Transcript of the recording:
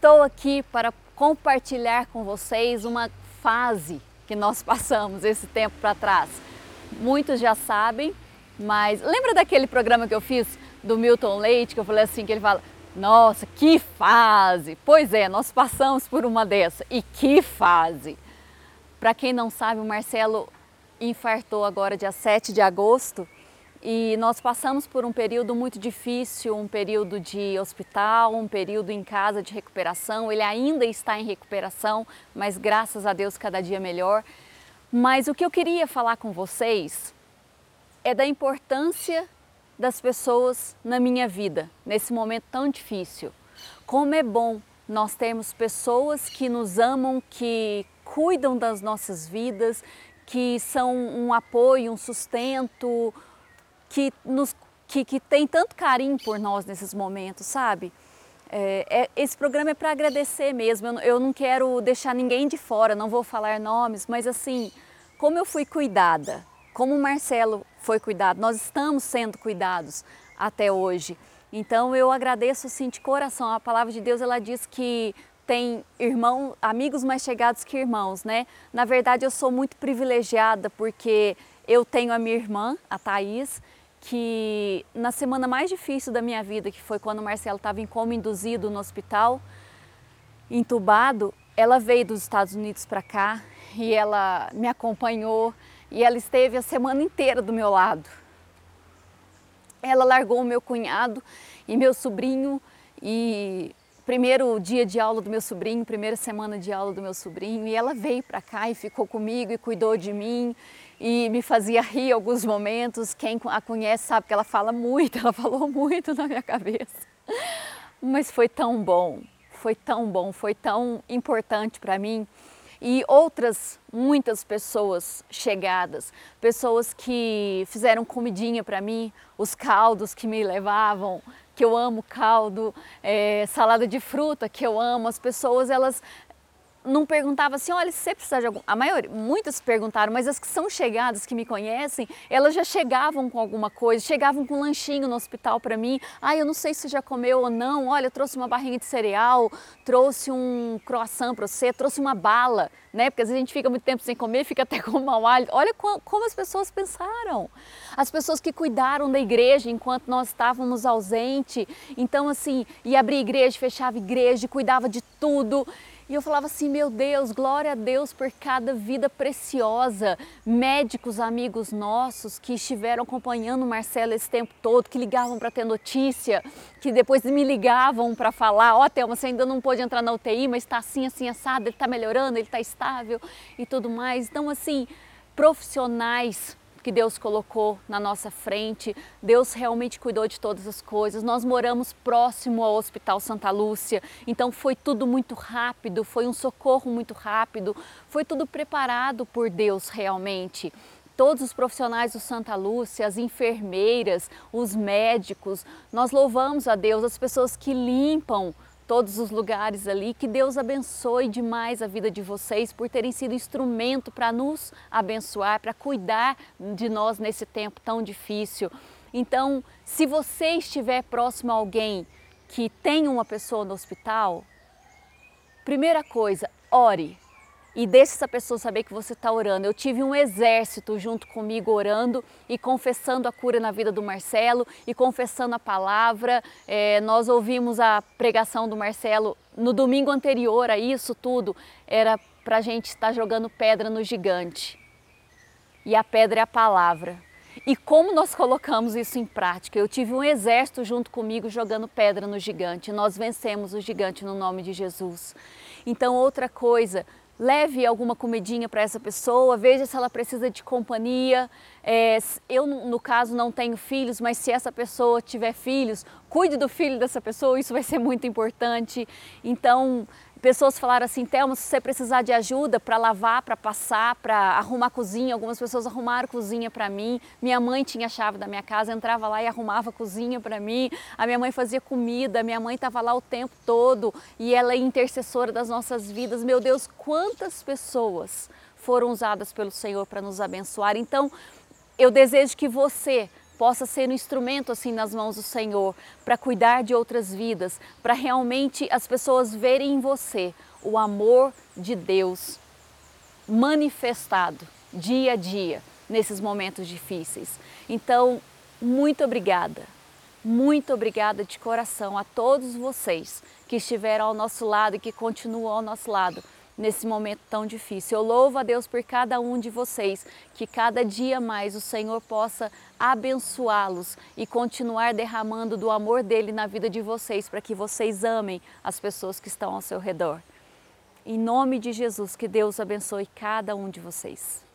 Estou aqui para compartilhar com vocês uma fase que nós passamos esse tempo para trás. Muitos já sabem, mas lembra daquele programa que eu fiz do Milton Leite, que eu falei assim, que ele fala, nossa, que fase! Pois é, nós passamos por uma dessa. E que fase! Para quem não sabe, o Marcelo infartou agora dia 7 de agosto e nós passamos por um período muito difícil, um período de hospital, um período em casa de recuperação. Ele ainda está em recuperação, mas graças a Deus cada dia melhor. Mas o que eu queria falar com vocês é da importância das pessoas na minha vida, nesse momento tão difícil. Como é bom nós termos pessoas que nos amam, que cuidam das nossas vidas, que são um apoio, um sustento, que, nos, que, que tem tanto carinho por nós nesses momentos, sabe? É, é, esse programa é para agradecer mesmo, eu, eu não quero deixar ninguém de fora, não vou falar nomes, mas assim, como eu fui cuidada, como o Marcelo foi cuidado, nós estamos sendo cuidados até hoje. Então eu agradeço assim de coração. A palavra de Deus ela diz que tem irmão, amigos mais chegados que irmãos, né? Na verdade eu sou muito privilegiada porque eu tenho a minha irmã, a Thaís, que na semana mais difícil da minha vida, que foi quando o Marcelo estava em coma induzido no hospital, entubado, ela veio dos Estados Unidos para cá e ela me acompanhou e ela esteve a semana inteira do meu lado. Ela largou o meu cunhado e meu sobrinho e primeiro dia de aula do meu sobrinho, primeira semana de aula do meu sobrinho, e ela veio para cá e ficou comigo e cuidou de mim e me fazia rir alguns momentos. Quem a conhece sabe que ela fala muito, ela falou muito na minha cabeça. Mas foi tão bom, foi tão bom, foi tão importante para mim e outras muitas pessoas chegadas, pessoas que fizeram comidinha para mim, os caldos que me levavam, que eu amo caldo, é, salada de fruta que eu amo, as pessoas elas não perguntava assim, olha, se você precisar de algum... A maioria, muitas perguntaram, mas as que são chegadas, que me conhecem, elas já chegavam com alguma coisa, chegavam com um lanchinho no hospital para mim. Ah, eu não sei se já comeu ou não, olha, eu trouxe uma barrinha de cereal, trouxe um croissant para você, trouxe uma bala, né? Porque às vezes a gente fica muito tempo sem comer, fica até com mau hálito. Olha como as pessoas pensaram. As pessoas que cuidaram da igreja enquanto nós estávamos ausentes. Então, assim, ia abrir igreja, fechava igreja, cuidava de tudo. E eu falava assim, meu Deus, glória a Deus por cada vida preciosa. Médicos, amigos nossos que estiveram acompanhando o Marcelo esse tempo todo, que ligavam para ter notícia, que depois me ligavam para falar, ó oh, Thelma, você ainda não pôde entrar na UTI, mas está assim, assim, assado, ele está melhorando, ele está estável e tudo mais. Então, assim, profissionais que Deus colocou na nossa frente. Deus realmente cuidou de todas as coisas. Nós moramos próximo ao Hospital Santa Lúcia, então foi tudo muito rápido, foi um socorro muito rápido, foi tudo preparado por Deus realmente todos os profissionais do Santa Lúcia, as enfermeiras, os médicos, nós louvamos a Deus, as pessoas que limpam todos os lugares ali. Que Deus abençoe demais a vida de vocês por terem sido instrumento para nos abençoar, para cuidar de nós nesse tempo tão difícil. Então, se você estiver próximo a alguém que tem uma pessoa no hospital, primeira coisa, ore e deixe essa pessoa saber que você está orando. Eu tive um exército junto comigo orando e confessando a cura na vida do Marcelo e confessando a palavra. É, nós ouvimos a pregação do Marcelo no domingo anterior a isso tudo, era para a gente estar jogando pedra no gigante. E a pedra é a palavra. E como nós colocamos isso em prática? Eu tive um exército junto comigo jogando pedra no gigante. Nós vencemos o gigante no nome de Jesus. Então, outra coisa, leve alguma comidinha para essa pessoa, veja se ela precisa de companhia. É, eu, no caso, não tenho filhos, mas se essa pessoa tiver filhos, cuide do filho dessa pessoa, isso vai ser muito importante. Então, Pessoas falaram assim, Thelma, se você precisar de ajuda para lavar, para passar, para arrumar a cozinha, algumas pessoas arrumaram cozinha para mim. Minha mãe tinha a chave da minha casa, entrava lá e arrumava a cozinha para mim. A minha mãe fazia comida, minha mãe estava lá o tempo todo e ela é intercessora das nossas vidas. Meu Deus, quantas pessoas foram usadas pelo Senhor para nos abençoar. Então, eu desejo que você possa ser um instrumento assim nas mãos do Senhor para cuidar de outras vidas, para realmente as pessoas verem em você o amor de Deus manifestado dia a dia nesses momentos difíceis. Então, muito obrigada. Muito obrigada de coração a todos vocês que estiveram ao nosso lado e que continuam ao nosso lado nesse momento tão difícil. Eu louvo a Deus por cada um de vocês, que cada dia mais o Senhor possa abençoá-los e continuar derramando do amor dele na vida de vocês, para que vocês amem as pessoas que estão ao seu redor. Em nome de Jesus, que Deus abençoe cada um de vocês.